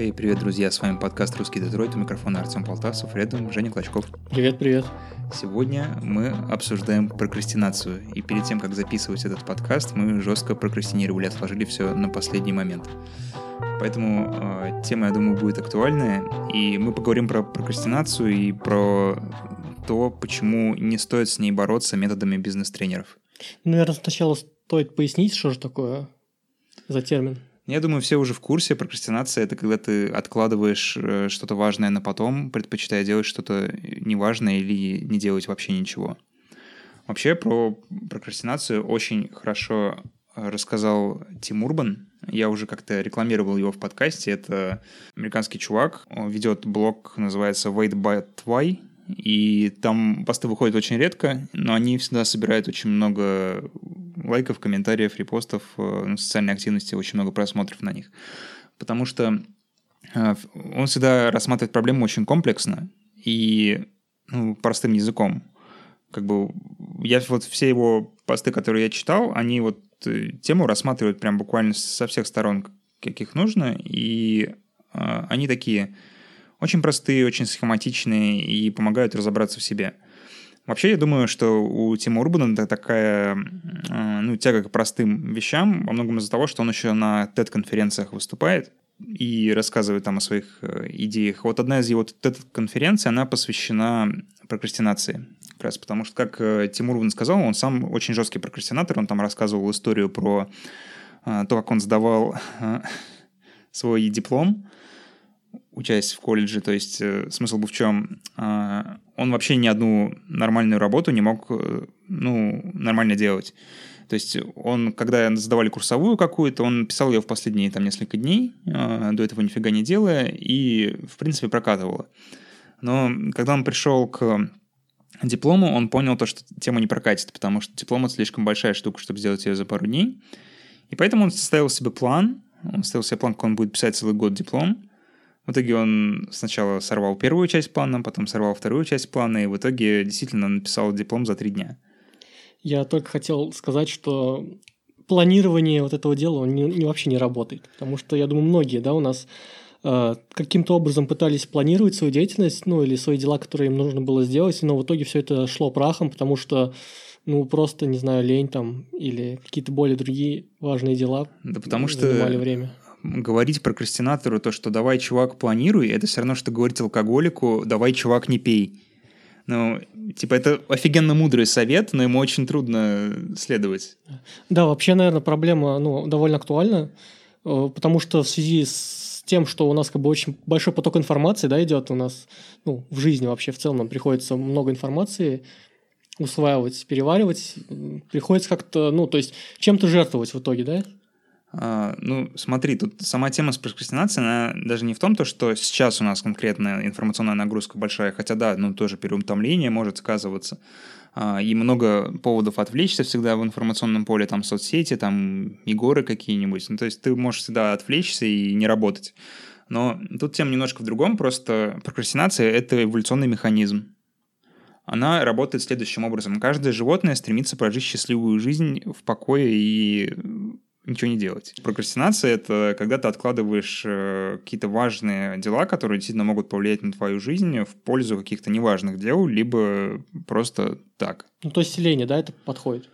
Эй, привет, друзья, с вами подкаст «Русский Детройт», у микрофона Артем Полтасов, рядом Женя Клочков. Привет, привет. Сегодня мы обсуждаем прокрастинацию, и перед тем, как записывать этот подкаст, мы жестко прокрастинировали, отложили все на последний момент. Поэтому э, тема, я думаю, будет актуальная, и мы поговорим про прокрастинацию и про то, почему не стоит с ней бороться методами бизнес-тренеров. Наверное, сначала стоит пояснить, что же такое за термин. Я думаю, все уже в курсе. Прокрастинация — это когда ты откладываешь э, что-то важное на потом, предпочитая делать что-то неважное или не делать вообще ничего. Вообще про прокрастинацию очень хорошо рассказал Тим Урбан. Я уже как-то рекламировал его в подкасте. Это американский чувак. Он ведет блог, называется Wait But Why. И там посты выходят очень редко, но они всегда собирают очень много лайков, комментариев, репостов, э, социальной активности, очень много просмотров на них. Потому что э, он всегда рассматривает проблему очень комплексно и ну, простым языком. Как бы я вот все его посты, которые я читал, они вот э, тему рассматривают прям буквально со всех сторон, каких нужно, и э, они такие очень простые, очень схематичные и помогают разобраться в себе. Вообще, я думаю, что у Тима Урбана такая э, ну, тяга к простым вещам, во многом из-за того, что он еще на TED-конференциях выступает и рассказывает там о своих э, идеях. Вот одна из его TED-конференций, она посвящена прокрастинации. Как раз потому что, как э, Тимур Урбан сказал, он сам очень жесткий прокрастинатор, он там рассказывал историю про то, как он сдавал свой диплом, учась в колледже, то есть э, смысл был в чем? Э, он вообще ни одну нормальную работу не мог, э, ну, нормально делать. То есть он, когда сдавали курсовую какую-то, он писал ее в последние там несколько дней, э, до этого нифига не делая, и, в принципе, прокатывало. Но когда он пришел к диплому, он понял то, что тема не прокатит, потому что диплом — это слишком большая штука, чтобы сделать ее за пару дней. И поэтому он составил себе план, он составил себе план, как он будет писать целый год диплом, в итоге он сначала сорвал первую часть плана, потом сорвал вторую часть плана, и в итоге действительно написал диплом за три дня. Я только хотел сказать, что планирование вот этого дела не, не вообще не работает. Потому что, я думаю, многие да, у нас э, каким-то образом пытались планировать свою деятельность, ну, или свои дела, которые им нужно было сделать, но в итоге все это шло прахом, потому что ну, просто, не знаю, лень там или какие-то более другие важные дела да потому что время говорить прокрастинатору то, что давай, чувак, планируй, это все равно, что говорить алкоголику, давай, чувак, не пей. Ну, типа, это офигенно мудрый совет, но ему очень трудно следовать. Да, вообще, наверное, проблема ну, довольно актуальна, э, потому что в связи с тем, что у нас как бы очень большой поток информации да, идет у нас ну, в жизни вообще в целом, нам приходится много информации усваивать, переваривать, приходится как-то, ну, то есть чем-то жертвовать в итоге, да? А, ну, смотри, тут сама тема с прокрастинацией, она даже не в том, то, что сейчас у нас конкретная информационная нагрузка большая, хотя да, ну, тоже переутомление может сказываться, а, и много поводов отвлечься всегда в информационном поле, там, соцсети, там, игоры какие-нибудь, ну, то есть ты можешь всегда отвлечься и не работать. Но тут тема немножко в другом, просто прокрастинация — это эволюционный механизм. Она работает следующим образом. Каждое животное стремится прожить счастливую жизнь в покое и ничего не делать. Прокрастинация — это когда ты откладываешь э, какие-то важные дела, которые действительно могут повлиять на твою жизнь в пользу каких-то неважных дел, либо просто так. Ну, то есть лень, да, это подходит?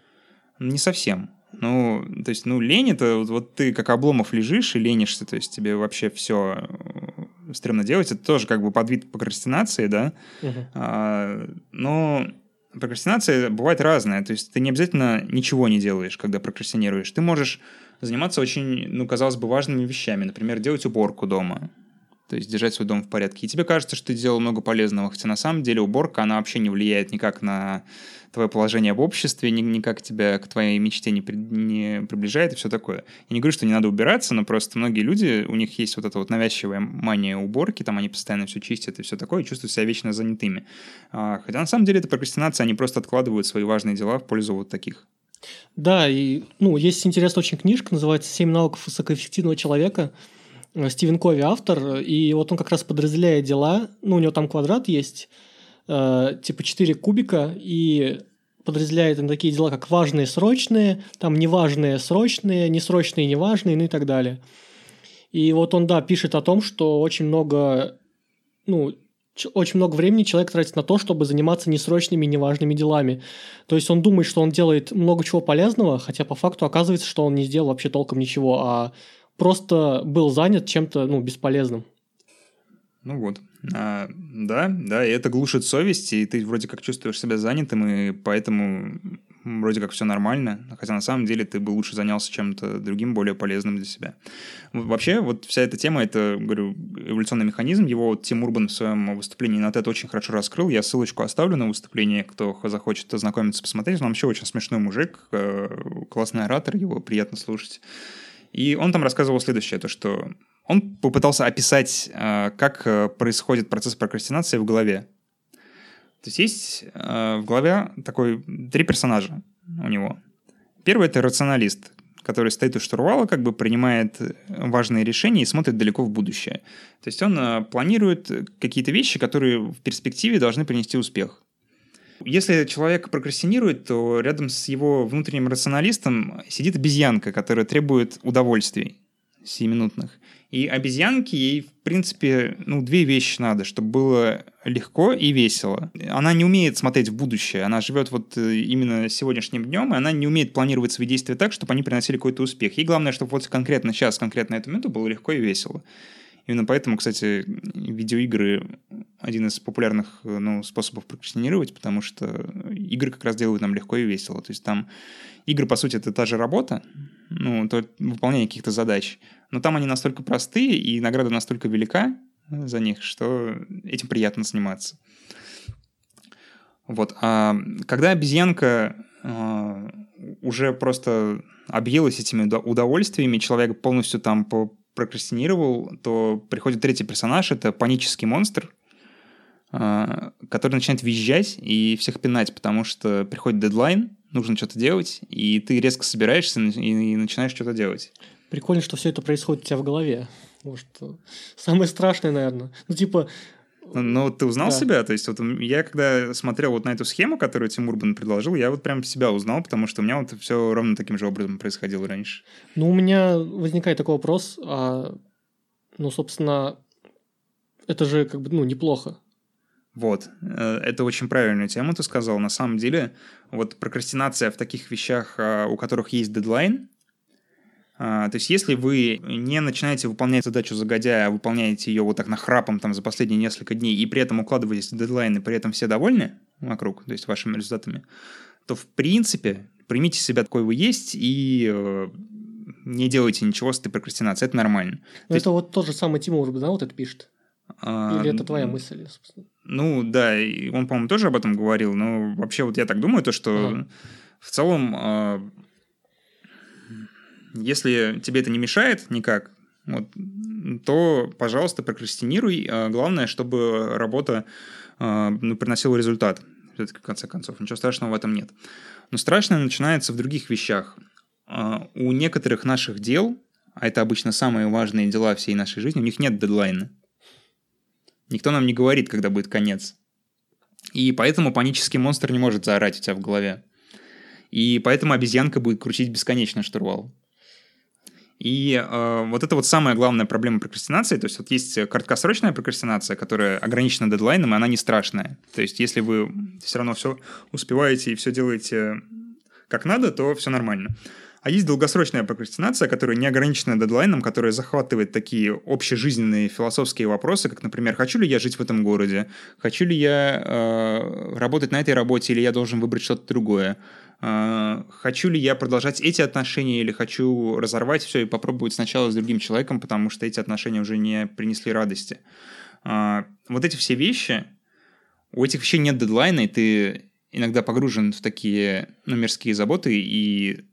Не совсем. Ну, то есть, ну, лень — это вот, вот ты как обломов лежишь и ленишься, то есть тебе вообще все э, стремно делать. Это тоже как бы подвид прокрастинации, да? Угу. А, но прокрастинация бывает разная. То есть ты не обязательно ничего не делаешь, когда прокрастинируешь. Ты можешь заниматься очень, ну, казалось бы, важными вещами. Например, делать уборку дома. То есть держать свой дом в порядке. И тебе кажется, что ты делал много полезного, хотя на самом деле уборка, она вообще не влияет никак на твое положение в обществе, ни, никак тебя к твоей мечте не, при, не приближает и все такое. Я не говорю, что не надо убираться, но просто многие люди, у них есть вот эта вот навязчивая мания уборки, там они постоянно все чистят и все такое, и чувствуют себя вечно занятыми. А, хотя на самом деле это прокрастинация, они просто откладывают свои важные дела в пользу вот таких. Да, и ну, есть интересная очень книжка, называется «Семь навыков высокоэффективного человека». Э, Стивен Кови автор, и вот он как раз подразделяет дела, ну, у него там квадрат есть, э, типа 4 кубика, и подразделяет на такие дела, как важные, срочные, там неважные, срочные, несрочные, неважные, ну и так далее. И вот он, да, пишет о том, что очень много, ну, очень много времени человек тратит на то, чтобы заниматься несрочными, неважными делами. То есть он думает, что он делает много чего полезного, хотя по факту оказывается, что он не сделал вообще толком ничего, а просто был занят чем-то ну, бесполезным. Ну вот. А, да, да, и это глушит совесть, и ты вроде как чувствуешь себя занятым, и поэтому вроде как все нормально, хотя на самом деле ты бы лучше занялся чем-то другим, более полезным для себя. Вообще, вот вся эта тема, это, говорю, эволюционный механизм, его вот Тим Урбан в своем выступлении на это очень хорошо раскрыл, я ссылочку оставлю на выступление, кто захочет ознакомиться, посмотреть, он вообще очень смешной мужик, э, классный оратор, его приятно слушать. И он там рассказывал следующее, то что он попытался описать, э, как э, происходит процесс прокрастинации в голове. То есть есть э, в голове такой три персонажа у него. Первый это рационалист, который стоит у штурвала, как бы принимает важные решения и смотрит далеко в будущее. То есть он планирует какие-то вещи, которые в перспективе должны принести успех. Если человек прокрастинирует, то рядом с его внутренним рационалистом сидит обезьянка, которая требует удовольствий сиюминутных. И обезьянке ей, в принципе, ну, две вещи надо, чтобы было легко и весело. Она не умеет смотреть в будущее, она живет вот э, именно сегодняшним днем, и она не умеет планировать свои действия так, чтобы они приносили какой-то успех. Ей главное, чтобы вот конкретно сейчас, конкретно эту минуту было легко и весело. Именно поэтому, кстати, видеоигры один из популярных ну, способов прокрастинировать, потому что игры как раз делают нам легко и весело. То есть там игры, по сути, это та же работа, ну, то выполнение каких-то задач, но там они настолько простые, и награда настолько велика за них, что этим приятно заниматься. Вот. А когда обезьянка э, уже просто объелась этими удовольствиями, человек полностью там прокрастинировал, то приходит третий персонаж, это панический монстр, э, который начинает визжать и всех пинать, потому что приходит дедлайн, нужно что-то делать, и ты резко собираешься и начинаешь что-то делать. Прикольно, что все это происходит у тебя в голове. Может, самое страшное, наверное. Ну, типа, ну, ну ты узнал да. себя? То есть, вот я когда смотрел вот на эту схему, которую Тим Урбан предложил, я вот прям себя узнал, потому что у меня вот все ровно таким же образом происходило раньше. Ну, у меня возникает такой вопрос, а, ну, собственно, это же как бы, ну, неплохо. Вот, э, это очень правильную тему ты сказал. На самом деле, вот прокрастинация в таких вещах, а, у которых есть дедлайн, то есть, если вы не начинаете выполнять задачу загодя, а выполняете ее вот так нахрапом там за последние несколько дней, и при этом укладываетесь в дедлайн, и при этом все довольны вокруг, то есть вашими результатами, то в принципе примите себя такой вы есть и э, не делайте ничего с этой прокрастинацией. Это нормально. Но это есть... вот тот же самый Тимур, да, вот это пишет? А, Или это твоя мысль, собственно? Ну, да, и он, по-моему, тоже об этом говорил, но вообще вот я так думаю, то, что ага. в целом а, если тебе это не мешает никак, вот, то, пожалуйста, прокрастинируй. А главное, чтобы работа а, ну, приносила результат. Все-таки, в конце концов, ничего страшного в этом нет. Но страшное начинается в других вещах. А, у некоторых наших дел, а это обычно самые важные дела всей нашей жизни, у них нет дедлайна. Никто нам не говорит, когда будет конец. И поэтому панический монстр не может заорать у тебя в голове. И поэтому обезьянка будет крутить бесконечно штурвал. И э, вот это вот самая главная проблема прокрастинации. То есть вот есть краткосрочная прокрастинация, которая ограничена дедлайном, и она не страшная. То есть если вы все равно все успеваете и все делаете как надо, то все нормально. А есть долгосрочная прокрастинация, которая не ограничена дедлайном, которая захватывает такие общежизненные философские вопросы, как, например, хочу ли я жить в этом городе, хочу ли я э, работать на этой работе, или я должен выбрать что-то другое, хочу ли я продолжать эти отношения, или хочу разорвать все и попробовать сначала с другим человеком, потому что эти отношения уже не принесли радости. Э, вот эти все вещи, у этих вещей нет дедлайна, и ты иногда погружен в такие ну, мирские заботы, и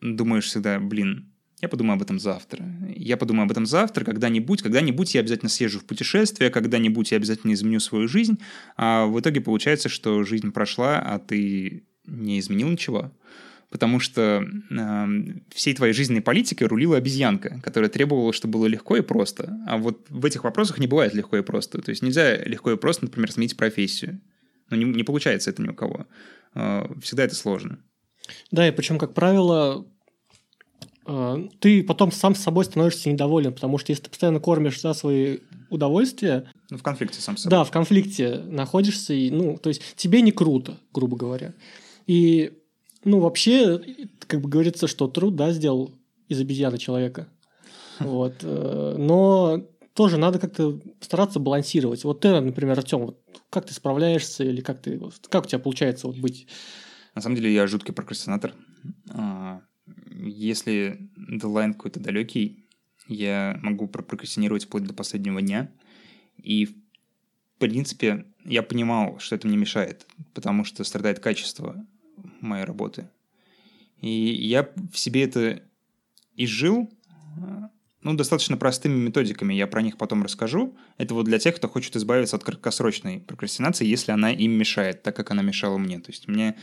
думаешь всегда, блин, я подумаю об этом завтра. Я подумаю об этом завтра, когда-нибудь, когда-нибудь я обязательно съезжу в путешествие, когда-нибудь я обязательно изменю свою жизнь. А в итоге получается, что жизнь прошла, а ты не изменил ничего. Потому что э, всей твоей жизненной политикой рулила обезьянка, которая требовала, чтобы было легко и просто. А вот в этих вопросах не бывает легко и просто. То есть нельзя легко и просто, например, сменить профессию. Но не, не получается это ни у кого. Э, всегда это сложно. Да, и причем, как правило, э, ты потом сам с собой становишься недоволен, потому что если ты постоянно кормишь за свои удовольствия... Ну, в конфликте сам с собой. Да, в конфликте находишься, и, ну, то есть тебе не круто, грубо говоря. И, ну, вообще, как бы говорится, что труд, да, сделал из обезьяны человека. Вот. э, Но тоже надо как-то стараться балансировать. Вот ты, например, Артем, вот как ты справляешься или как ты, как у тебя получается вот быть? На самом деле я жуткий прокрастинатор. А, Если дедлайн какой-то далекий, я могу прокрастинировать вплоть до последнего дня. И, в принципе, я понимал, что это мне мешает, потому что страдает качество моей работы. И я в себе это изжил, ну, достаточно простыми методиками, я про них потом расскажу. Это вот для тех, кто хочет избавиться от краткосрочной прокрастинации, если она им мешает, так как она мешала мне. То есть мне,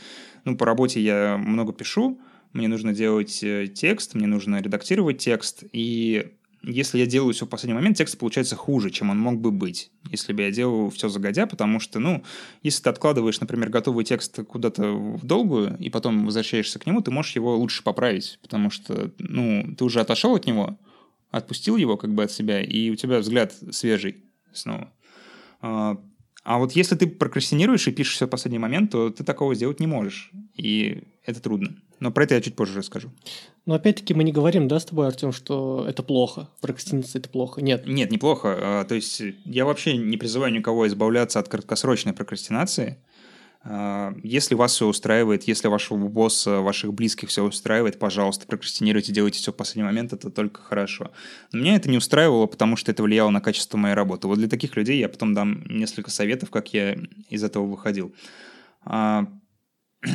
ну, по работе я много пишу, мне нужно делать э, текст, мне нужно редактировать текст, и если я делаю все в последний момент, текст получается хуже, чем он мог бы быть, если бы я делал все загодя, потому что, ну, если ты откладываешь, например, готовый текст куда-то в долгую, и потом возвращаешься к нему, ты можешь его лучше поправить, потому что, ну, ты уже отошел от него, отпустил его как бы от себя, и у тебя взгляд свежий снова. А а вот если ты прокрастинируешь и пишешь все в последний момент, то ты такого сделать не можешь. И это трудно. Но про это я чуть позже расскажу. Но опять-таки мы не говорим, да, с тобой, Артем, что это плохо, прокрастинация это плохо. Нет. Нет, неплохо. А, То есть я вообще не призываю никого избавляться от краткосрочной прокрастинации. А, Если вас все устраивает, если вашего босса, ваших близких все устраивает, пожалуйста, прокрастинируйте, делайте все в последний момент, это только хорошо. Но меня это не устраивало, потому что это влияло на качество моей работы. Вот для таких людей я потом дам несколько советов, как я из этого выходил. А,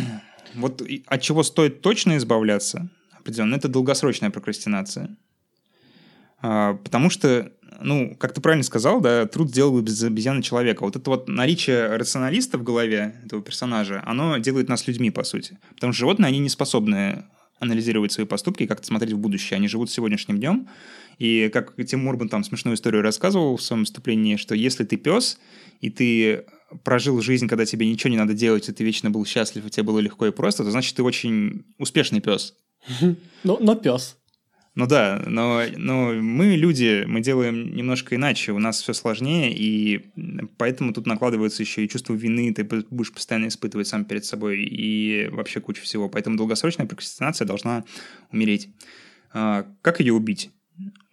Вот от чего стоит точно избавляться, определенно, это долгосрочная прокрастинация. А, Потому что, ну, как ты правильно сказал, да, труд сделал из обезьяны человека. Вот это вот наличие рационалиста в голове этого персонажа, оно делает нас людьми, по сути. Потому что животные, они не способны анализировать свои поступки как-то смотреть в будущее. Они живут сегодняшним днем. И как Тим Урбан там смешную историю рассказывал в своем выступлении, что если ты пес, и ты прожил жизнь, когда тебе ничего не надо делать, и ты вечно был счастлив, и тебе было легко и просто, то значит, ты очень успешный пес. Но, но пес. Ну да, но, но мы люди, мы делаем немножко иначе, у нас все сложнее, и поэтому тут накладывается еще и чувство вины, ты будешь постоянно испытывать сам перед собой, и вообще куча всего. Поэтому долгосрочная прокрастинация должна умереть. А, как ее убить?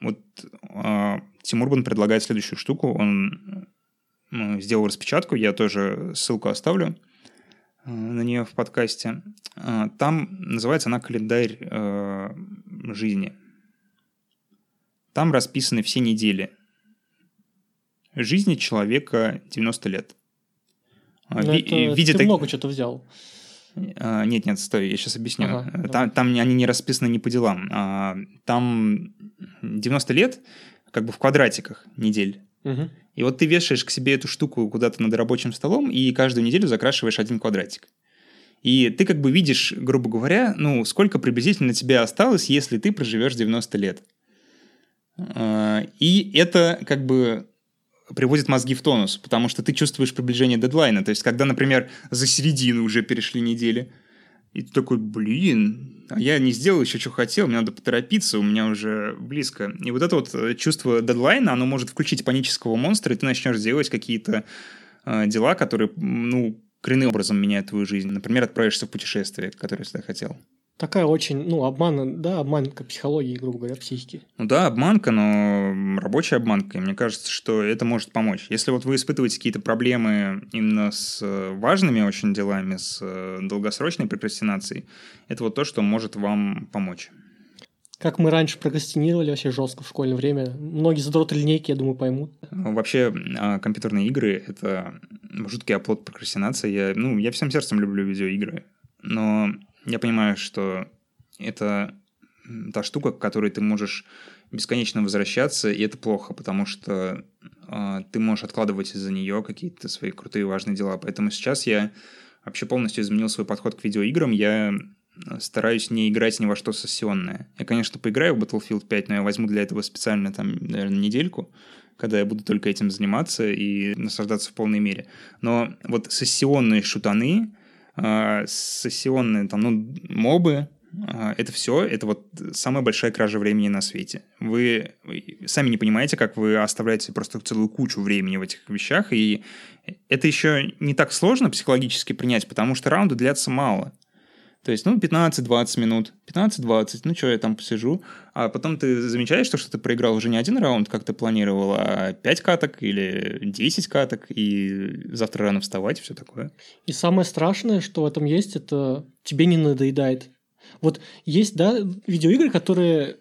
Вот а, Тим Урбан предлагает следующую штуку. Он сделал распечатку, я тоже ссылку оставлю на нее в подкасте. А, Там называется она «Календарь э, жизни». Там расписаны все недели жизни человека 90 лет. А, Ну, ви- это виде ты так- много что-то взял. а, Нет, нет, стой, я сейчас объясню. Ага, Э, давай. там, там они не расписаны не по делам. А, Там 90 лет как бы в квадратиках недель. И вот ты вешаешь к себе эту штуку куда-то над рабочим столом и каждую неделю закрашиваешь один квадратик. И ты как бы видишь, грубо говоря, ну, сколько приблизительно тебе осталось, если ты проживешь 90 лет. А, И это как бы приводит мозги в тонус, потому что ты чувствуешь приближение дедлайна. То есть, когда, например, за середину уже перешли недели, и ты такой, блин, а я не сделал еще, что хотел, мне надо поторопиться, у меня уже близко. И вот это вот э, чувство дедлайна, оно может включить панического монстра, и ты начнешь делать какие-то э, дела, которые, ну, коренным образом меняют твою жизнь. Например, отправишься в путешествие, которое всегда хотел. Такая очень, ну, обман, да, обманка психологии, грубо говоря, психики. Ну да, обманка, но рабочая обманка. И мне кажется, что это может помочь. Если вот вы испытываете какие-то проблемы именно с э, важными очень делами, с э, долгосрочной прокрастинацией, это вот то, что может вам помочь. Как мы раньше прокрастинировали вообще жестко в школьное время. Многие задроты линейки, я думаю, поймут. Вообще, а, компьютерные игры — это жуткий оплот прокрастинации. Я, ну, я всем сердцем люблю видеоигры, но я понимаю, что это та штука, к которой ты можешь бесконечно возвращаться, и это плохо, потому что а, ты можешь откладывать из-за нее какие-то свои крутые важные дела. Поэтому сейчас я вообще полностью изменил свой подход к видеоиграм. Я э, стараюсь не играть ни во что сессионное. Я, конечно, поиграю в Battlefield 5, но я возьму для этого специально там, наверное, недельку, когда я буду только этим заниматься и наслаждаться в полной мере. Но вот сессионные шутаны, сессионные там, ну, мобы, а, это все, это вот самая большая кража времени на свете. Вы сами не понимаете, как вы оставляете просто целую кучу времени в этих вещах, и это еще не так сложно психологически принять, потому что раунды длятся мало. То есть, ну, 15-20 минут, 15-20, ну, что я там посижу, а потом ты замечаешь, что, что ты проиграл уже не один раунд, как ты планировал, а 5 каток или 10 каток, и завтра рано вставать, и все такое. И самое страшное, что в этом есть, это тебе не надоедает. Вот есть, да, видеоигры, которые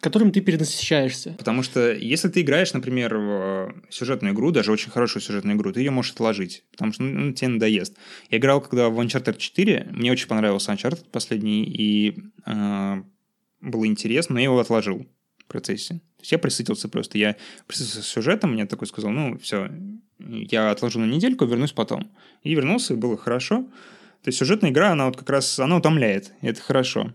которым ты перенасыщаешься. Потому что если ты играешь, например, в сюжетную игру, даже очень хорошую сюжетную игру, ты ее можешь отложить, потому что ну, тебе надоест. Я играл когда в Uncharted 4, мне очень понравился Uncharted последний, и э, было интересно, но я его отложил в процессе. То есть я присытился просто. Я присытился сюжетом, мне такой сказал, ну, все, я отложу на недельку, вернусь потом. И вернулся, и было хорошо. То есть сюжетная игра, она вот как раз, она утомляет, и это хорошо.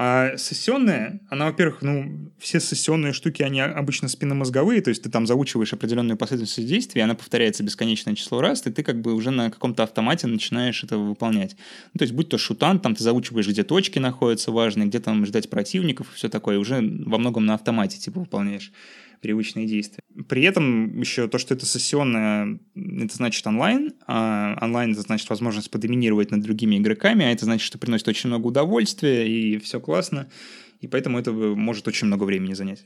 А сессионная, она, во-первых, ну, все сессионные штуки, они обычно спинномозговые, то есть ты там заучиваешь определенную последовательность действий, она повторяется бесконечное число раз, и ты как бы уже на каком-то автомате начинаешь это выполнять. Ну, то есть будь то шутан, там ты заучиваешь, где точки находятся важные, где там ждать противников и все такое, уже во многом на автомате типа выполняешь привычные действия. При этом еще то, что это сессионное, это значит онлайн, а онлайн это значит возможность подоминировать над другими игроками, а это значит, что приносит очень много удовольствия, и все классно, и поэтому это может очень много времени занять.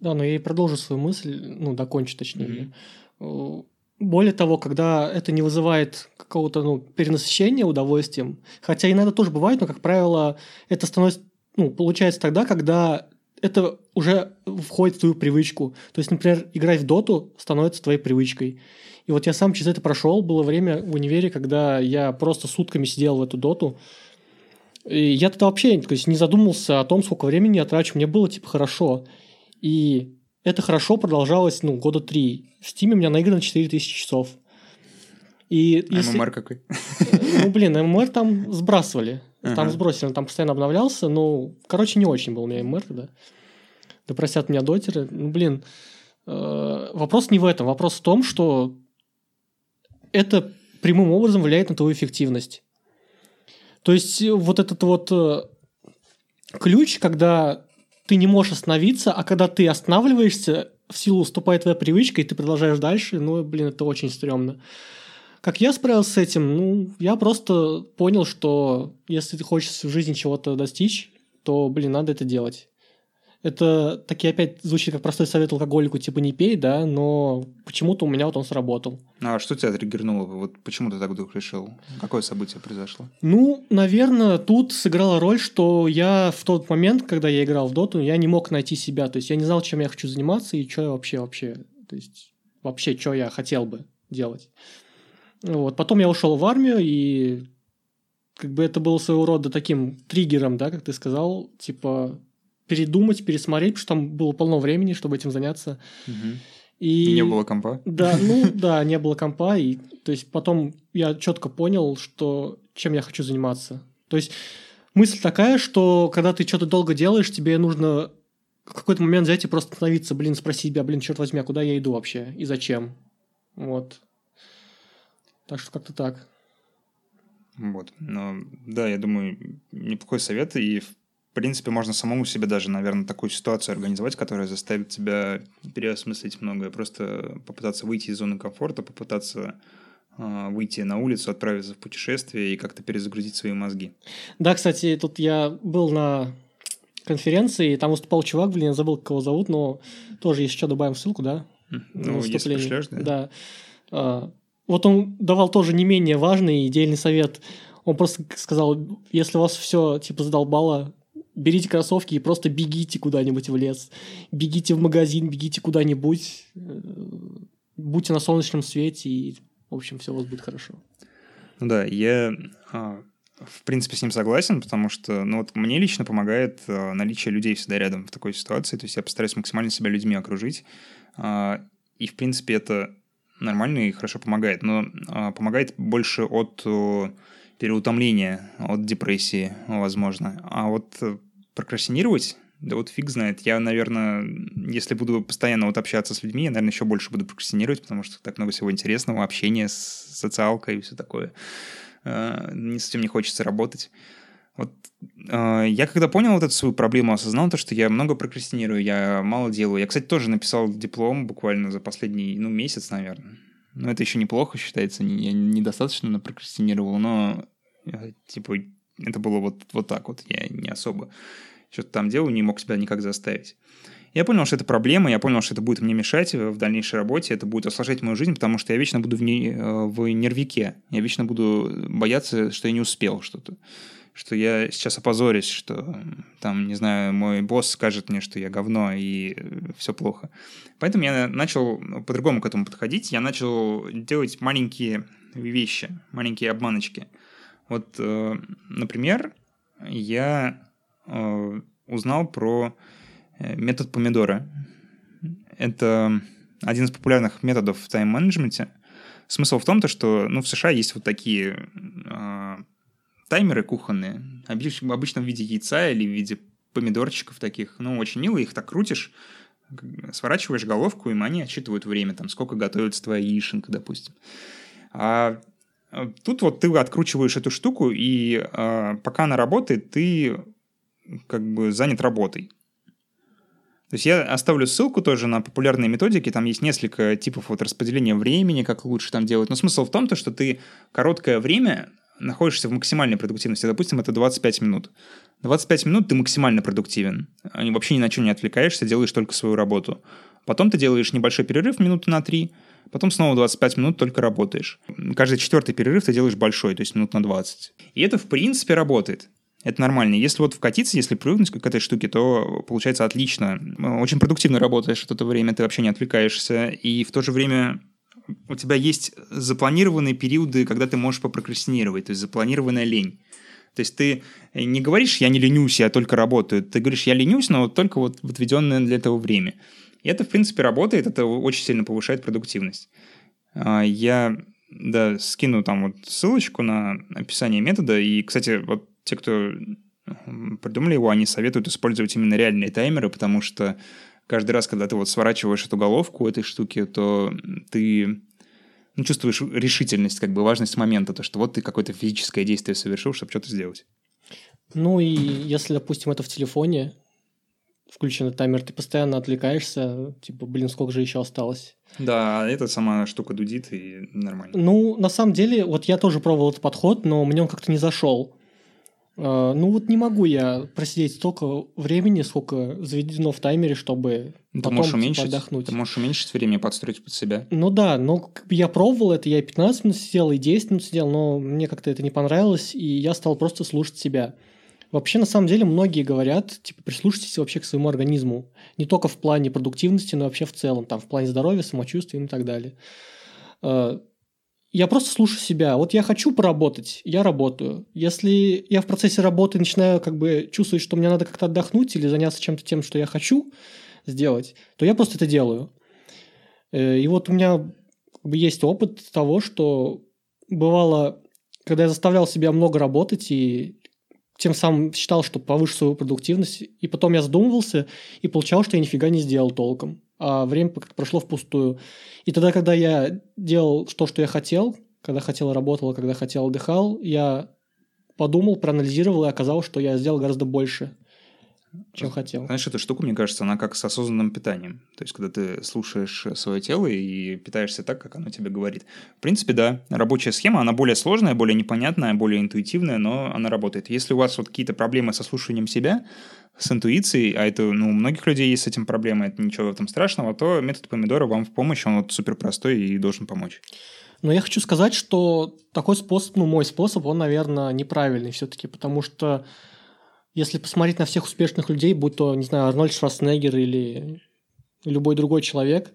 Да, но я и продолжу свою мысль, ну, докончу точнее. Mm-hmm. Более того, когда это не вызывает какого-то ну, перенасыщения удовольствием, хотя иногда тоже бывает, но, как правило, это становится, ну, получается тогда, когда это уже входит в твою привычку. То есть, например, играть в доту становится твоей привычкой. И вот я сам через это прошел. Было время в универе, когда я просто сутками сидел в эту доту. И я тогда вообще то есть, не задумался о том, сколько времени я трачу. Мне было типа хорошо. И это хорошо продолжалось, ну, года три. В Стиме у меня наиграно 4000 часов. И а если... ММР какой? Ну, блин, ММР там сбрасывали. Там ага. сбросили, он там постоянно обновлялся. Ну, короче, не очень был у меня ММР тогда. Да простят меня дотеры. Ну, блин, э, вопрос не в этом. Вопрос в том, что это прямым образом влияет на твою эффективность. То есть вот этот вот э, ключ, когда ты не можешь остановиться, а когда ты останавливаешься, в силу уступает твоя привычка, и ты продолжаешь дальше, ну, блин, это очень стрёмно. Как я справился с этим? Ну, я просто понял, что если ты хочешь в жизни чего-то достичь, то, блин, надо это делать. Это таки опять звучит как простой совет алкоголику, типа не пей, да, но почему-то у меня вот он сработал. А что тебя триггернуло? Вот почему ты так вдруг решил? Какое событие произошло? Ну, наверное, тут сыграла роль, что я в тот момент, когда я играл в доту, я не мог найти себя. То есть я не знал, чем я хочу заниматься и что я вообще вообще, то есть вообще, что я хотел бы делать. Вот. Потом я ушел в армию, и как бы это было своего рода таким триггером, да, как ты сказал, типа передумать, пересмотреть, потому что там было полно времени, чтобы этим заняться. Угу. И... Не было компа? Да, ну да, не было компа. И, то есть потом я четко понял, что чем я хочу заниматься. То есть мысль такая, что когда ты что-то долго делаешь, тебе нужно в какой-то момент взять и просто остановиться, блин, спросить себя, блин, черт возьми, а куда я иду вообще и зачем? Вот. Так что как-то так. Вот. Но да, я думаю, неплохой совет. И, в принципе, можно самому себе даже, наверное, такую ситуацию организовать, которая заставит тебя переосмыслить многое. Просто попытаться выйти из зоны комфорта, попытаться э, выйти на улицу, отправиться в путешествие и как-то перезагрузить свои мозги. Да, кстати, тут я был на конференции, и там выступал чувак, блин, я забыл, кого зовут, но тоже, если что, добавим ссылку, да? Ну, если пришлешь, да. Да. А, вот он давал тоже не менее важный и идеальный совет. Он просто сказал, если вас все типа задолбало, берите кроссовки и просто бегите куда-нибудь в лес. Бегите в магазин, бегите куда-нибудь. Э, будьте на солнечном свете, и, в общем, все у вас будет хорошо. Ну да, я а, в принципе с ним согласен, потому что ну, вот мне лично помогает а, наличие людей всегда рядом в такой ситуации. То есть я постараюсь максимально себя людьми окружить. А, и, в принципе, это нормально и хорошо помогает, но помогает больше от переутомления, от депрессии, возможно. А вот э, прокрастинировать, да вот фиг знает. Я, наверное, если буду постоянно вот общаться с людьми, я, наверное, еще больше буду прокрастинировать, потому что так много всего интересного, общения с социалкой и все такое. Не с этим не хочется работать. Вот э, я когда понял вот эту свою проблему, осознал то, что я много прокрастинирую, я мало делаю. Я, кстати, тоже написал диплом буквально за последний, ну, месяц, наверное. Но это еще неплохо считается, я недостаточно прокрастинировал, но э, типа это было вот, вот так вот, я не особо что-то там делал, не мог себя никак заставить. Я понял, что это проблема, я понял, что это будет мне мешать в дальнейшей работе, это будет осложнять мою жизнь, потому что я вечно буду в, не, э, в нервике, я вечно буду бояться, что я не успел что-то, что я сейчас опозорюсь, что там, не знаю, мой босс скажет мне, что я говно и все плохо. Поэтому я начал по-другому к этому подходить, я начал делать маленькие вещи, маленькие обманочки. Вот, э, например, я э, узнал про Э, метод помидора. Это один из популярных методов в тайм-менеджменте. Смысл в том, то, что ну, в США есть вот такие э, таймеры кухонные, обычно в виде яйца или в виде помидорчиков таких. Ну, очень мило, их так крутишь, сворачиваешь головку, и они отсчитывают время, там, сколько готовится твоя яишенка, допустим. А тут вот ты откручиваешь эту штуку, и а, пока она работает, ты как бы занят работой. То есть я оставлю ссылку тоже на популярные методики, там есть несколько типов вот распределения времени, как лучше там делать. Но смысл в том, то, что ты короткое время находишься в максимальной продуктивности. Допустим, это 25 минут. 25 минут ты максимально продуктивен. Вообще ни на что не отвлекаешься, делаешь только свою работу. Потом ты делаешь небольшой перерыв минуты на 3, потом снова 25 минут только работаешь. Каждый четвертый перерыв ты делаешь большой, то есть минут на 20. И это в принципе работает. Это нормально. Если вот вкатиться, если привыкнуть к этой штуке, то получается отлично. Очень продуктивно работаешь в это время, ты вообще не отвлекаешься. И в то же время у тебя есть запланированные периоды, когда ты можешь попрокрастинировать, то есть запланированная лень. То есть ты не говоришь «я не ленюсь, я только работаю», ты говоришь «я ленюсь, но только вот в отведенное для этого время». И это, в принципе, работает, это очень сильно повышает продуктивность. А, я да, скину там вот ссылочку на описание метода. И, кстати, вот те, кто придумали его, они советуют использовать именно реальные таймеры, потому что каждый раз, когда ты вот сворачиваешь эту головку этой штуки, то ты ну, чувствуешь решительность, как бы важность момента, то, что вот ты какое-то физическое действие совершил, чтобы что-то сделать. Ну и если, допустим, это в телефоне, включенный таймер, ты постоянно отвлекаешься, типа, блин, сколько же еще осталось. Да, эта сама штука дудит и нормально. Ну, на самом деле, вот я тоже пробовал этот подход, но мне он как-то не зашел. А, ну вот не могу я просидеть столько времени, сколько заведено в таймере, чтобы ты потом можешь типа, уменьшить, отдохнуть. Ты можешь уменьшить время и подстроить под себя. Ну да, но я пробовал это, я и 15 минут сидел, и 10 минут сидел, но мне как-то это не понравилось, и я стал просто слушать себя. Вообще, на самом деле, многие говорят, типа, прислушайтесь вообще к своему организму. Не только в плане продуктивности, но вообще в целом, там, в плане здоровья, самочувствия и так далее. А, я просто слушаю себя. Вот я хочу поработать, я работаю. Если я в процессе работы начинаю как бы чувствовать, что мне надо как-то отдохнуть или заняться чем-то тем, что я хочу сделать, то я просто это делаю. Э, и вот у меня есть опыт того, что бывало, когда я заставлял себя много работать и тем самым считал, что повышу свою продуктивность, и потом я задумывался и получал, что я нифига не сделал толком. А время прошло впустую. И тогда, когда я делал то, что я хотел, когда хотел работал, когда хотел отдыхал, я подумал, проанализировал и оказалось, что я сделал гораздо больше, чем хотел. Знаешь, эта штука, мне кажется, она как с осознанным питанием. То есть, когда ты слушаешь свое тело и питаешься так, как оно тебе говорит. В принципе, да, рабочая схема, она более сложная, более непонятная, более интуитивная, но она работает. Если у вас вот какие-то проблемы со слушанием себя, с интуицией, а это, ну, у многих людей есть с этим проблемы, это ничего в этом страшного, то метод помидора вам в помощь, он вот супер простой и должен помочь. Но я хочу сказать, что такой способ, ну, мой способ, он, наверное, неправильный все-таки, потому что если посмотреть на всех успешных людей, будь то, не знаю, Арнольд Шварценеггер или любой другой человек,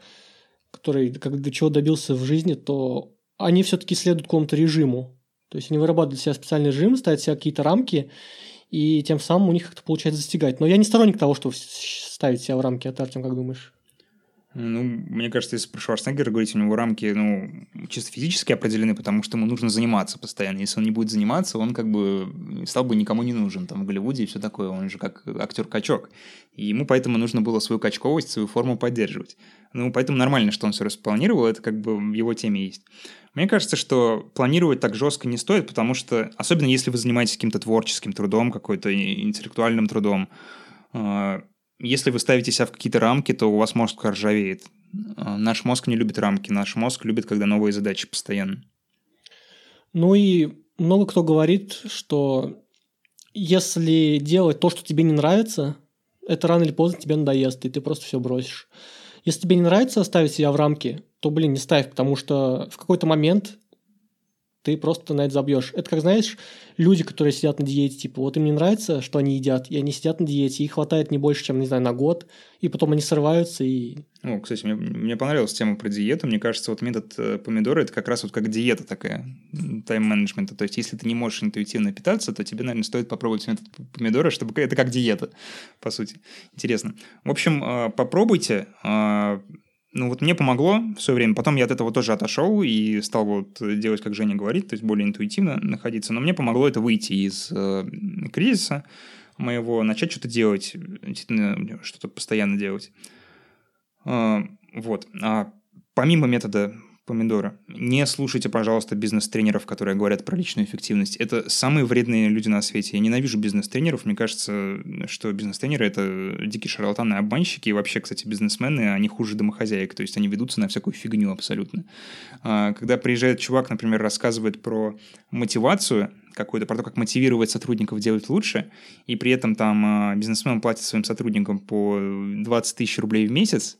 который как до чего добился в жизни, то они все-таки следуют какому-то режиму. То есть они вырабатывают для себя специальный режим, ставят себе какие-то рамки, и тем самым у них как-то получается достигать. Но я не сторонник того, что ставить себя в рамки. А ты, Артем, как думаешь? Ну, мне кажется, если про Шварценеггера говорить, у него рамки, ну, чисто физически определены, потому что ему нужно заниматься постоянно. Если он не будет заниматься, он как бы стал бы никому не нужен там в Голливуде и все такое. Он же как актер-качок. И ему поэтому нужно было свою качковость, свою форму поддерживать. Ну, поэтому нормально, что он все распланировал, это как бы в его теме есть. Мне кажется, что планировать так жестко не стоит, потому что, особенно если вы занимаетесь каким-то творческим трудом, какой-то интеллектуальным трудом, а, если вы ставите себя в какие-то рамки, то у вас мозг ржавеет. А, наш мозг не любит рамки, наш мозг любит, когда новые задачи постоянно. Ну и много кто говорит, что если делать то, что тебе не нравится, это рано или поздно тебе надоест, и ты просто все бросишь. Если тебе не нравится ставить себя в рамки, то, блин, не ставь, потому что в какой-то момент ты просто на это забьешь. Это как, знаешь, люди, которые сидят на диете, типа, вот им не нравится, что они едят, и они сидят на диете, их хватает не больше, чем, не знаю, на год, и потом они срываются и... Ну, кстати, мне, мне понравилась тема про диету. Мне кажется, вот метод э, помидора – это как раз вот как диета такая, тайм-менеджмента. То есть, если ты не можешь интуитивно питаться, то тебе, наверное, стоит попробовать метод помидора, чтобы это как диета, по сути. Интересно. В общем, э, попробуйте, э, ну вот мне помогло все время. Потом я от этого тоже отошел и стал вот делать, как Женя говорит, то есть более интуитивно находиться. Но мне помогло это выйти из э, кризиса моего, начать что-то делать, действительно что-то постоянно делать. Э, вот. А помимо метода помидора. Не слушайте, пожалуйста, бизнес-тренеров, которые говорят про личную эффективность. Это самые вредные люди на свете. Я ненавижу бизнес-тренеров. Мне кажется, что бизнес-тренеры — это дикие шарлатаны, обманщики. И вообще, кстати, бизнесмены, они хуже домохозяек. То есть они ведутся на всякую фигню абсолютно. А, когда приезжает чувак, например, рассказывает про мотивацию, какую-то, про то, как мотивировать сотрудников делать лучше, и при этом там а, бизнесмен платит своим сотрудникам по 20 тысяч рублей в месяц,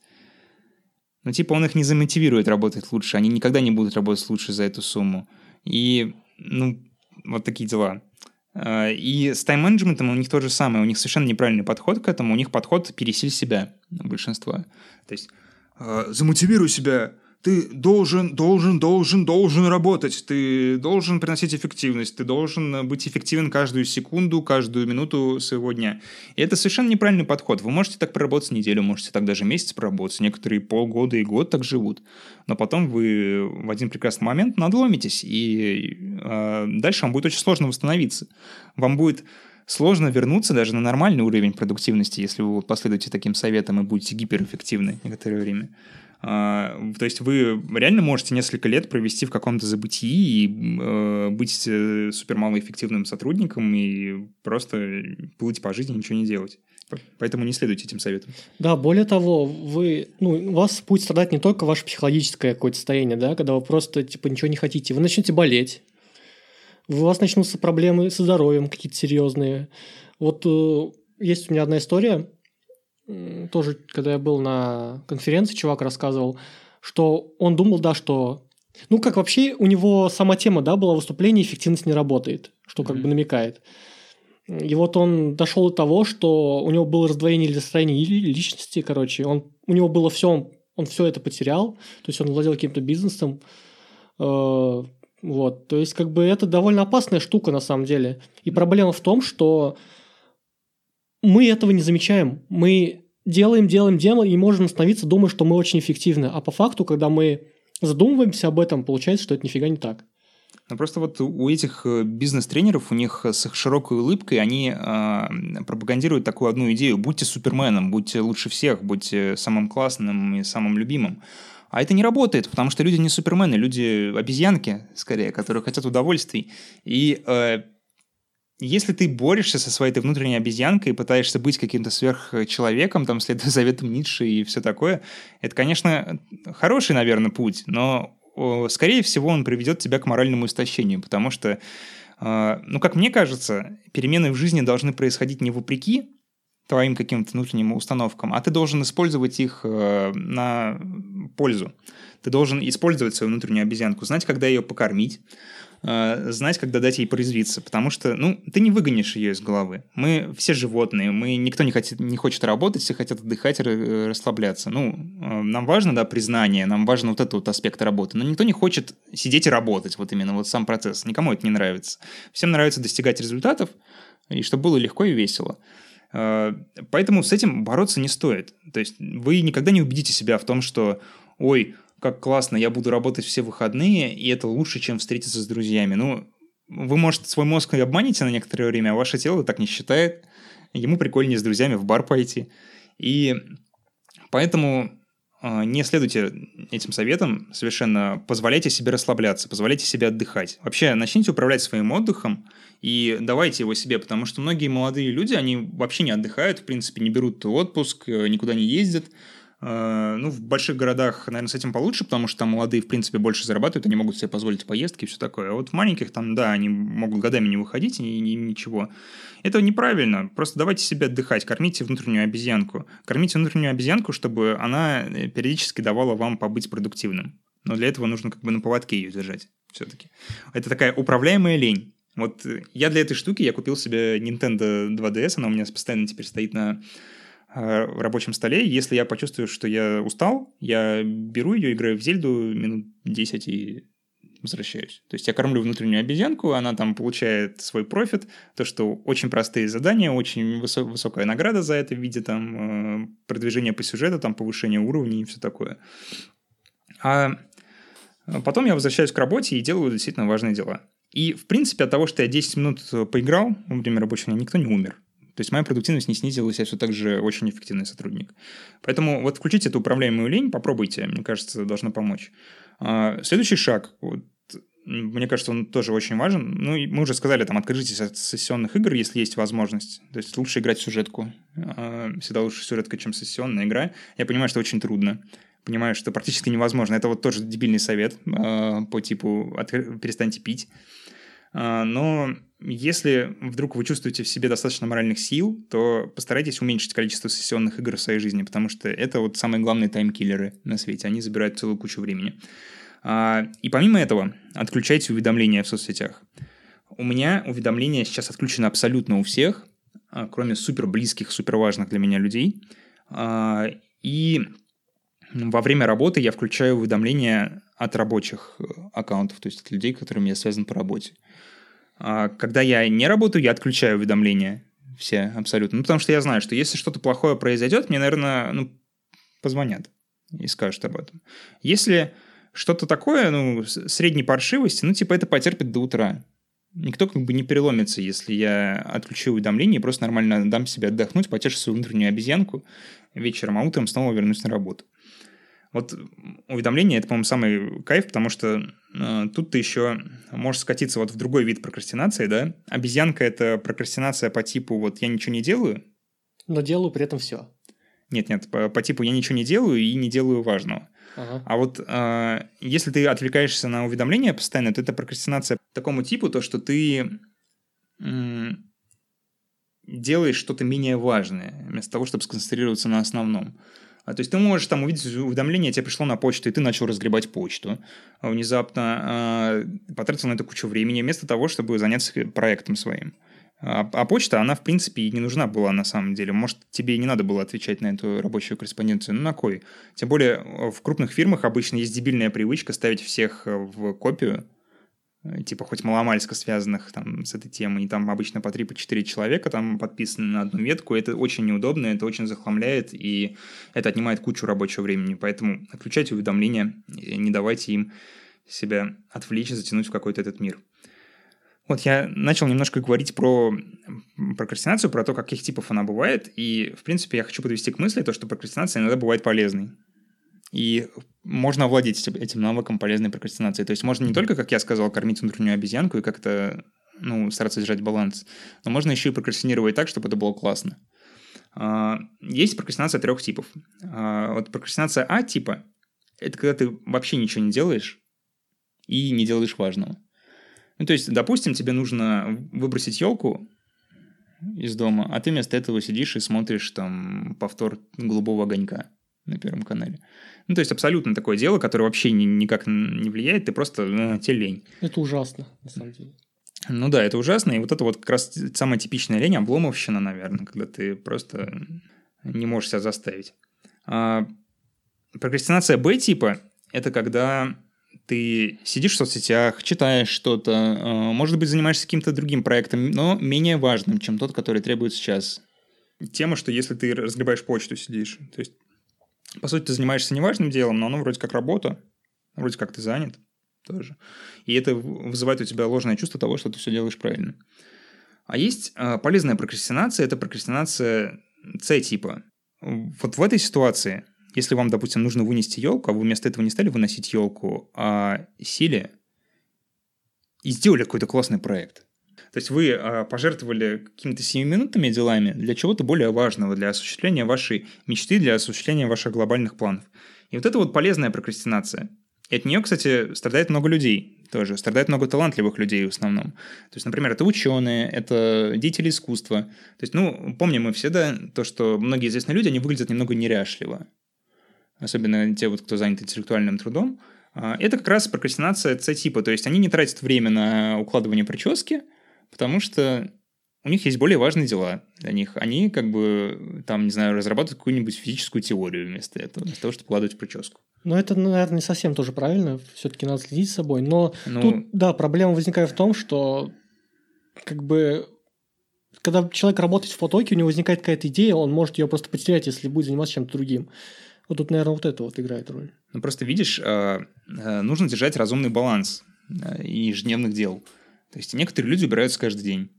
но типа он их не замотивирует работать лучше, они никогда не будут работать лучше за эту сумму. И, ну, вот такие дела. А, и с тайм-менеджментом у них то же самое. У них совершенно неправильный подход к этому. У них подход «пересиль себя» большинство. То есть «А, «замотивируй себя», ты должен, должен, должен, должен работать, ты должен приносить эффективность, ты должен быть эффективен каждую секунду, каждую минуту своего дня. И это совершенно неправильный подход. Вы можете так проработать неделю, можете так даже месяц проработать, некоторые полгода и год так живут. Но потом вы в один прекрасный момент надломитесь, и э, дальше вам будет очень сложно восстановиться. Вам будет сложно вернуться даже на нормальный уровень продуктивности, если вы последуете таким советам и будете гиперэффективны некоторое время. А, то есть вы реально можете несколько лет провести в каком-то забытии и э, быть э, супер малоэффективным сотрудником и просто плыть по жизни, ничего не делать. Поэтому не следуйте этим советам. Да, более того, вы, ну, у вас будет страдать не только ваше психологическое какое-то состояние, да, когда вы просто типа ничего не хотите, вы начнете болеть, у вас начнутся проблемы со здоровьем какие-то серьезные. Вот э, есть у меня одна история, тоже, когда я был на конференции, чувак рассказывал, что он думал, да, что... Ну, как вообще у него сама тема, да, была выступление «Эффективность не работает», что как mm-hmm. бы намекает. И вот он дошел до того, что у него было раздвоение или настроение личности, короче, он, у него было все, он, он все это потерял, то есть он владел каким-то бизнесом, э, вот, то есть как бы это довольно опасная штука на самом деле. И проблема в том, что мы этого не замечаем. Мы делаем, делаем, делаем, и можем остановиться, думая, что мы очень эффективны. А по факту, когда мы задумываемся об этом, получается, что это нифига не так. Ну, просто вот у этих э, бизнес-тренеров, у них с их широкой улыбкой, они э, пропагандируют такую одну идею. Будьте суперменом, будьте лучше всех, будьте самым классным и самым любимым. А это не работает, потому что люди не супермены, люди обезьянки, скорее, которые хотят удовольствий. И э, если ты борешься со своей этой внутренней обезьянкой и пытаешься быть каким-то сверхчеловеком, там, следуя заветам Ницше и все такое, это, конечно, хороший, наверное, путь, но, скорее всего, он приведет тебя к моральному истощению, потому что, а, ну, как мне кажется, перемены в жизни должны происходить не вопреки твоим каким-то внутренним установкам, а ты должен использовать их э, на пользу. Ты должен использовать свою внутреннюю обезьянку, знать, когда ее покормить, э, знать, когда дать ей порезвиться, потому что, ну, ты не выгонишь ее из головы. Мы все животные, мы никто не хочет, не хочет работать, все хотят отдыхать, э, расслабляться. Ну, э, нам важно, да, признание, нам важен вот этот вот аспект работы, но никто не хочет сидеть и работать, вот именно вот сам процесс. Никому это не нравится. Всем нравится достигать результатов, и чтобы было легко и весело. Поэтому с этим бороться не стоит. То есть вы никогда не убедите себя в том, что «Ой, как классно, я буду работать все выходные, и это лучше, чем встретиться с друзьями». Ну, вы, может, свой мозг и обманете на некоторое время, а ваше тело так не считает. Ему прикольнее с друзьями в бар пойти. И поэтому а, не следуйте этим советам, совершенно позволяйте себе расслабляться, позволяйте себе отдыхать. Вообще, начните управлять своим отдыхом и давайте его себе, потому что многие молодые люди, они вообще не отдыхают, в принципе, не берут отпуск, э, никуда не ездят, ну, в больших городах, наверное, с этим получше, потому что там молодые, в принципе, больше зарабатывают, они могут себе позволить поездки и все такое. А вот в маленьких там, да, они могут годами не выходить и, и ничего. Это неправильно. Просто давайте себе отдыхать, кормите внутреннюю обезьянку. Кормите внутреннюю обезьянку, чтобы она э, периодически давала вам побыть продуктивным. Но для этого нужно как бы на поводке ее держать все-таки. Это такая управляемая лень. Вот э, я для этой штуки, я купил себе Nintendo 2DS, она у меня постоянно теперь стоит на Э, рабочем столе. Если я почувствую, что я устал, я беру ее, играю в Зельду минут 10 и возвращаюсь. То есть я кормлю внутреннюю обезьянку, она там получает свой профит, то, что очень простые задания, очень высо- высокая награда за это в виде там э, продвижения по сюжету, там повышения уровней и все такое. А потом я возвращаюсь к работе и делаю действительно важные дела. И, в принципе, от того, что я 10 минут поиграл во время рабочего дня, никто не умер. То есть моя продуктивность не снизилась, я все так же очень эффективный сотрудник. Поэтому вот включите эту управляемую лень, попробуйте, мне кажется, должно помочь. А, следующий шаг, вот, мне кажется, он тоже очень важен. Ну, мы уже сказали, там, откажитесь от сессионных игр, если есть возможность. То есть лучше играть в сюжетку. А, всегда лучше сюжетка, чем сессионная игра. Я понимаю, что очень трудно. Понимаю, что практически невозможно. Это вот тоже дебильный совет а, по типу «перестаньте пить». Но если вдруг вы чувствуете в себе достаточно моральных сил, то постарайтесь уменьшить количество сессионных игр в своей жизни, потому что это вот самые главные таймкиллеры на свете. Они забирают целую кучу времени. А, и помимо этого, отключайте уведомления в соцсетях. У меня уведомления сейчас отключены абсолютно у всех, а, кроме супер близких, супер важных для меня людей. А, и во время работы я включаю уведомления от рабочих э, аккаунтов, то есть от людей, с которыми я связан по работе. А когда я не работаю, я отключаю уведомления все абсолютно. Ну, потому что я знаю, что если что-то плохое произойдет, мне, наверное, ну, позвонят и скажут об этом. Если что-то такое, ну, средней паршивости, ну, типа, это потерпит до утра. Никто как бы не переломится, если я отключу уведомления и просто нормально дам себе отдохнуть, потешить свою внутреннюю обезьянку вечером, а утром снова вернусь на работу. Вот уведомление – это, по-моему, самый кайф, потому что э, тут ты еще можешь скатиться вот в другой вид прокрастинации, да? Обезьянка – это прокрастинация по типу вот «я ничего не делаю». Но делаю при этом все. Нет-нет, по, по типу «я ничего не делаю и не делаю важного». Ага. А вот э, если ты отвлекаешься на уведомления постоянно, то это прокрастинация такому типу, то, что ты э, делаешь что-то менее важное, вместо того, чтобы сконцентрироваться на основном. А, то есть ты можешь там увидеть уведомление, тебе пришло на почту, и ты начал разгребать почту. А внезапно а, потратил на это кучу времени, вместо того, чтобы заняться проектом своим. А, а почта, она, в принципе, и не нужна была на самом деле. Может, тебе и не надо было отвечать на эту рабочую корреспонденцию. Ну, на кой? Тем более, в крупных фирмах обычно есть дебильная привычка ставить всех в копию, Э, типа хоть маломальско связанных там с этой темой, и там обычно по 3-4 по человека там подписаны на одну ветку, это очень неудобно, это очень захламляет, и это отнимает кучу рабочего времени, поэтому отключайте уведомления, не давайте им себя отвлечь и затянуть в какой-то этот мир. Вот я начал немножко говорить про прокрастинацию, про то, каких типов она бывает, и, в принципе, я хочу подвести к мысли то, что прокрастинация иногда бывает полезной. И можно овладеть этим навыком полезной прокрастинации. То есть можно не только, как я сказал, кормить внутреннюю обезьянку и как-то ну, стараться держать баланс, но можно еще и прокрастинировать так, чтобы это было классно. А, есть прокрастинация трех типов. А, вот прокрастинация А типа – это когда ты вообще ничего не делаешь и не делаешь важного. Ну, то есть, допустим, тебе нужно выбросить елку из дома, а ты вместо этого сидишь и смотришь там повтор голубого огонька на Первом канале. Ну, то есть абсолютно такое дело, которое вообще ни, никак не влияет, ты просто э, тебе лень. Это ужасно, на самом деле. Ну да, это ужасно, и вот это вот как раз самая типичная лень, обломовщина, наверное, когда ты просто не можешь себя заставить. А, прокрастинация Б-типа – это когда ты сидишь в соцсетях, читаешь что-то, э, может быть, занимаешься каким-то другим проектом, но менее важным, чем тот, который требует сейчас тема, что если ты разгребаешь почту, сидишь, то есть, по сути, ты занимаешься неважным делом, но оно вроде как работа, вроде как ты занят тоже. И это вызывает у тебя ложное чувство того, что ты все делаешь правильно. А есть э, полезная прокрастинация, это прокрастинация С-типа. Вот в этой ситуации, если вам, допустим, нужно вынести елку, а вы вместо этого не стали выносить елку, а сели и сделали какой-то классный проект. То есть вы э, пожертвовали какими-то семиминутными делами для чего-то более важного, для осуществления вашей мечты, для осуществления ваших глобальных планов. И вот это вот полезная прокрастинация. И от нее, кстати, страдает много людей тоже. Страдает много талантливых людей в основном. То есть, например, это ученые, это деятели искусства. То есть, ну, помним мы все, да, то, что многие известные люди, они выглядят немного неряшливо. Особенно те, вот, кто занят интеллектуальным трудом. А, это как раз прокрастинация С-типа. То есть, они не тратят время на укладывание прически, потому что у них есть более важные дела для них. Они как бы там, не знаю, разрабатывают какую-нибудь физическую теорию вместо этого, вместо того, чтобы укладывать прическу. Ну, это, наверное, не совсем тоже правильно. Все-таки надо следить за собой. Но ну... тут, да, проблема возникает в том, что как бы когда человек работает в потоке, у него возникает какая-то идея, он может ее просто потерять, если будет заниматься чем-то другим. Вот тут, наверное, вот это вот играет роль. Ну, просто видишь, а, а, нужно держать разумный баланс ежедневных дел. То есть некоторые люди убираются каждый день.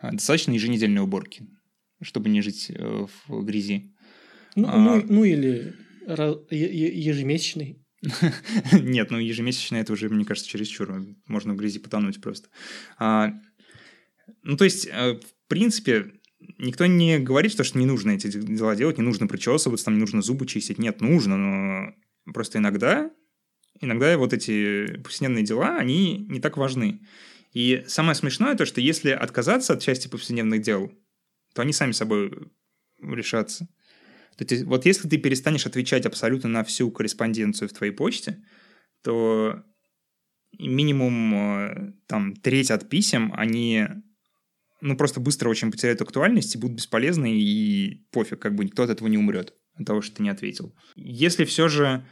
А, достаточно еженедельной уборки, чтобы не жить э, в грязи. Ну, а... ну, ну или ежемесячный. Нет, ну ежемесячный это уже, мне кажется, чересчур. Можно в грязи потонуть просто. А, ну, то есть, э, в принципе, никто не говорит, что, что не нужно эти дела делать, не нужно причесываться, там не нужно зубы чистить. Нет, нужно, но просто иногда, иногда вот эти повседневные дела, они не так важны. И самое смешное то, что если отказаться от части повседневных дел, то они сами собой решатся. То есть, вот если ты перестанешь отвечать абсолютно на всю корреспонденцию в твоей почте, то минимум э, там треть от писем, они ну, просто быстро очень потеряют актуальность и будут бесполезны, и пофиг, как бы никто от этого не умрет, от того, что ты не ответил. Если все же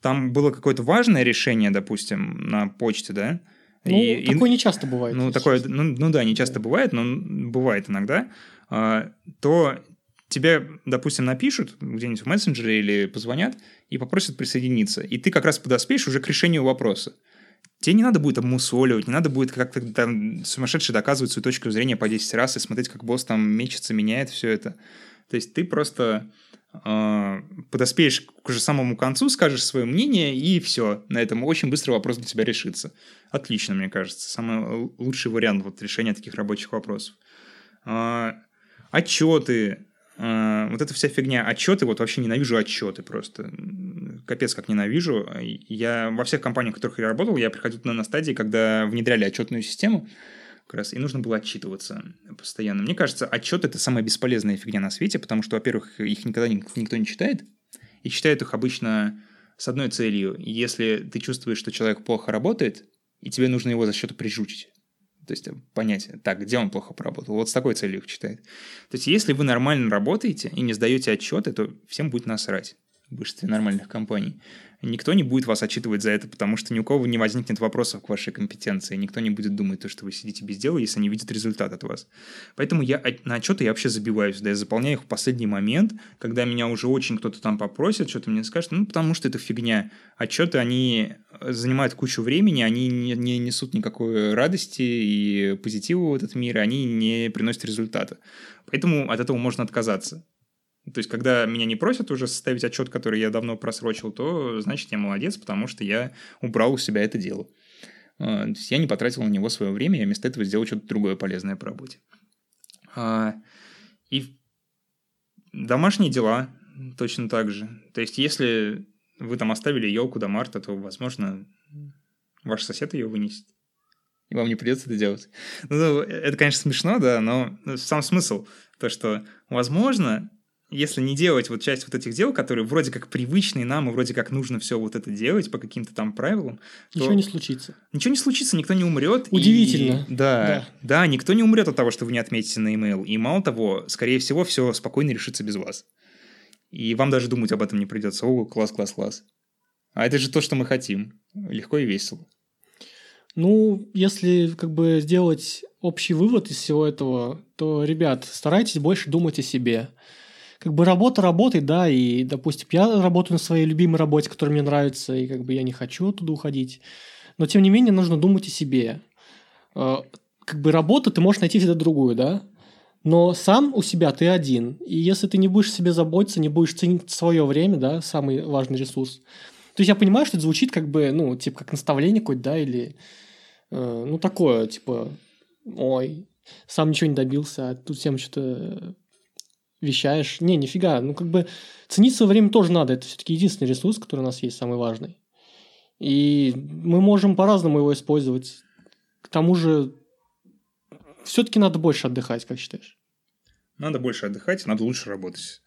там было какое-то важное решение, допустим, на почте, да, ну, и, такое и, не часто бывает. Ну, такое, ну, ну да, не часто да. бывает, но бывает иногда. А, то тебе, допустим, напишут где-нибудь в мессенджере или позвонят и попросят присоединиться. И ты как раз подоспеешь уже к решению вопроса. Тебе не надо будет обмусоливать, не надо будет как-то там сумасшедше доказывать свою точку зрения по 10 раз и смотреть, как босс там мечется, меняет все это. То есть ты просто подоспеешь к уже самому концу, скажешь свое мнение, и все. На этом очень быстро вопрос для тебя решится. Отлично, мне кажется. Самый лучший вариант вот решения таких рабочих вопросов. Э, отчеты, э, вот эта вся фигня, отчеты, вот вообще ненавижу отчеты просто. Капец, как ненавижу. Я во всех компаниях, в которых я работал, я приходил на стадии, когда внедряли отчетную систему, как раз, и нужно было отчитываться постоянно. Мне кажется, отчет это самая бесполезная фигня на свете, потому что, во-первых, их никогда никто не читает, и читают их обычно с одной целью. Если ты чувствуешь, что человек плохо работает, и тебе нужно его за счет прижучить. То есть понять, так, где он плохо поработал. Вот с такой целью их читает. То есть если вы нормально работаете и не сдаете отчеты, то всем будет насрать в большинстве нормальных компаний никто не будет вас отчитывать за это, потому что ни у кого не возникнет вопросов к вашей компетенции, никто не будет думать, то, что вы сидите без дела, если не видят результат от вас. Поэтому я на отчеты я вообще забиваюсь, да, я заполняю их в последний момент, когда меня уже очень кто-то там попросит, что-то мне скажет, ну, потому что это фигня. Отчеты, они занимают кучу времени, они не несут никакой радости и позитива в этот мир, они не приносят результата. Поэтому от этого можно отказаться. То есть, когда меня не просят уже составить отчет, который я давно просрочил, то значит я молодец, потому что я убрал у себя это дело. А, то есть я не потратил на него свое время, я вместо этого сделал что-то другое полезное по работе. А, и домашние дела точно так же. То есть, если вы там оставили елку до марта, то, возможно, ваш сосед ее вынесет. И вам не придется это делать. Ну, это, конечно, смешно, да, но сам смысл то, что, возможно, если не делать вот часть вот этих дел, которые вроде как привычные нам, и вроде как нужно все вот это делать по каким-то там правилам, ничего не случится. Ничего не случится, никто не умрет. Удивительно. И... Да, да, да, никто не умрет от того, что вы не отметите на email. И мало того, скорее всего, все спокойно решится без вас. И вам даже думать об этом не придется. О, класс, класс, класс. А это же то, что мы хотим. Легко и весело. Ну, если как бы сделать общий вывод из всего этого, то, ребят, старайтесь больше думать о себе. Как бы работа работает, да, и, допустим, я работаю на своей любимой работе, которая мне нравится, и как бы я не хочу оттуда уходить. Но, тем не менее, нужно думать о себе. Э, как бы работу ты можешь найти всегда другую, да? Но сам у себя ты один. И если ты не будешь себе заботиться, не будешь ценить свое время, да, самый важный ресурс. То есть я понимаю, что это звучит как бы, ну, типа, как наставление какое-то, да, или, э, ну, такое, типа, ой, сам ничего не добился, а тут всем что-то вещаешь. Не, нифига. Ну, как бы ценить свое время тоже надо. Это все-таки единственный ресурс, который у нас есть, самый важный. И мы можем по-разному его использовать. К тому же, все-таки надо больше отдыхать, как считаешь? Надо больше отдыхать, надо лучше работать.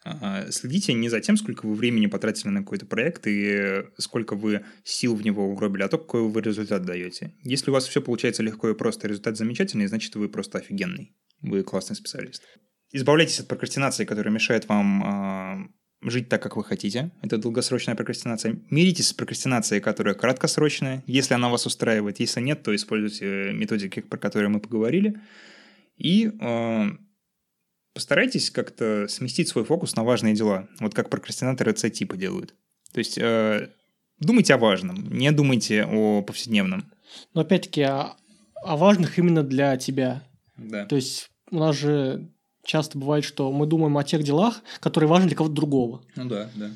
Следите не за тем, сколько вы времени потратили на какой-то проект и сколько вы сил в него угробили, а то, какой вы результат даете. Если у вас все получается легко и просто, результат замечательный, значит, вы просто офигенный. Вы классный специалист. Избавляйтесь от прокрастинации, которая мешает вам жить так, как вы хотите. Это долгосрочная прокрастинация. Миритесь с прокрастинацией, которая краткосрочная, если она вас устраивает. Если нет, то используйте методики, про которые мы поговорили. И э, постарайтесь как-то сместить свой фокус на важные дела. Вот как прокрастинаторы С-типа делают. То есть э, думайте о важном, не думайте о повседневном. Но опять-таки о, о важных именно для тебя. Да. То есть у нас же часто бывает, что мы думаем о тех делах, которые важны для кого-то другого. Ну да, да.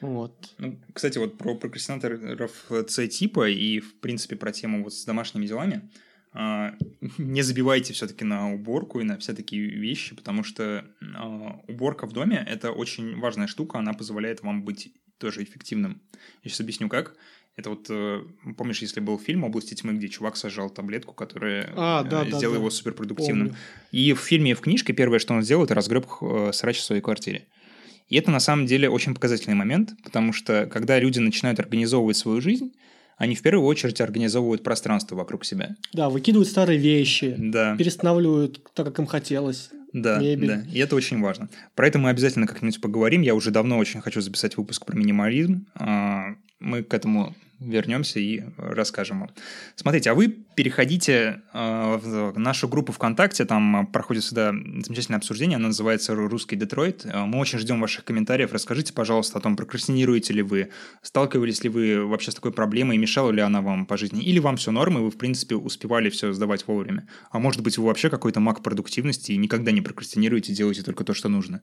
Вот. Ну, кстати, вот про прокрастинаторов С-типа и, в принципе, про тему вот с домашними делами. А, не забивайте все-таки на уборку и на все такие вещи, потому что а, уборка в доме – это очень важная штука, она позволяет вам быть тоже эффективным. Я сейчас объясню, как. Это вот, э, помнишь, если был фильм «Области тьмы», где чувак сажал таблетку, которая а, да, сделала да, его суперпродуктивным. Помню. И в фильме и в книжке первое, что он сделал, это разгреб э, срач в своей квартире. И это на самом деле очень показательный момент, потому что когда люди начинают организовывать свою жизнь, они в первую очередь организовывают пространство вокруг себя. Да, выкидывают старые вещи, да. перестанавливают так, как им хотелось. Да, мебель. да, и это очень важно. Про это мы обязательно как-нибудь поговорим. Я уже давно очень хочу записать выпуск про минимализм. А, мы к этому вернемся и расскажем вам. Смотрите, а вы переходите э, в нашу группу ВКонтакте, там проходит всегда замечательное обсуждение, оно называется «Русский Детройт». Э, мы очень ждем ваших комментариев. Расскажите, пожалуйста, о том, прокрастинируете ли вы, сталкивались ли вы вообще с такой проблемой, мешала ли она вам по жизни, или вам все норм, и вы, в принципе, успевали все сдавать вовремя. А может быть, вы вообще какой-то маг продуктивности и никогда не прокрастинируете, делаете только то, что нужно.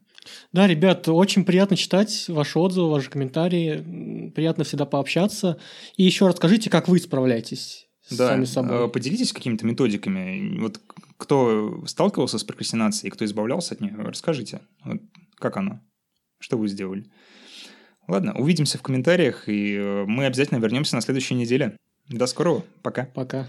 Да, ребят, очень приятно читать ваши отзывы, ваши комментарии. Приятно всегда пообщаться. И еще расскажите, как вы справляетесь да. сами собой. Э, поделитесь какими-то методиками. Вот кто сталкивался с прокрастинацией, кто избавлялся от нее, расскажите, вот как оно, что вы сделали. Ладно, увидимся в комментариях, и э, мы обязательно вернемся на следующей неделе. До скорого, пока. Пока.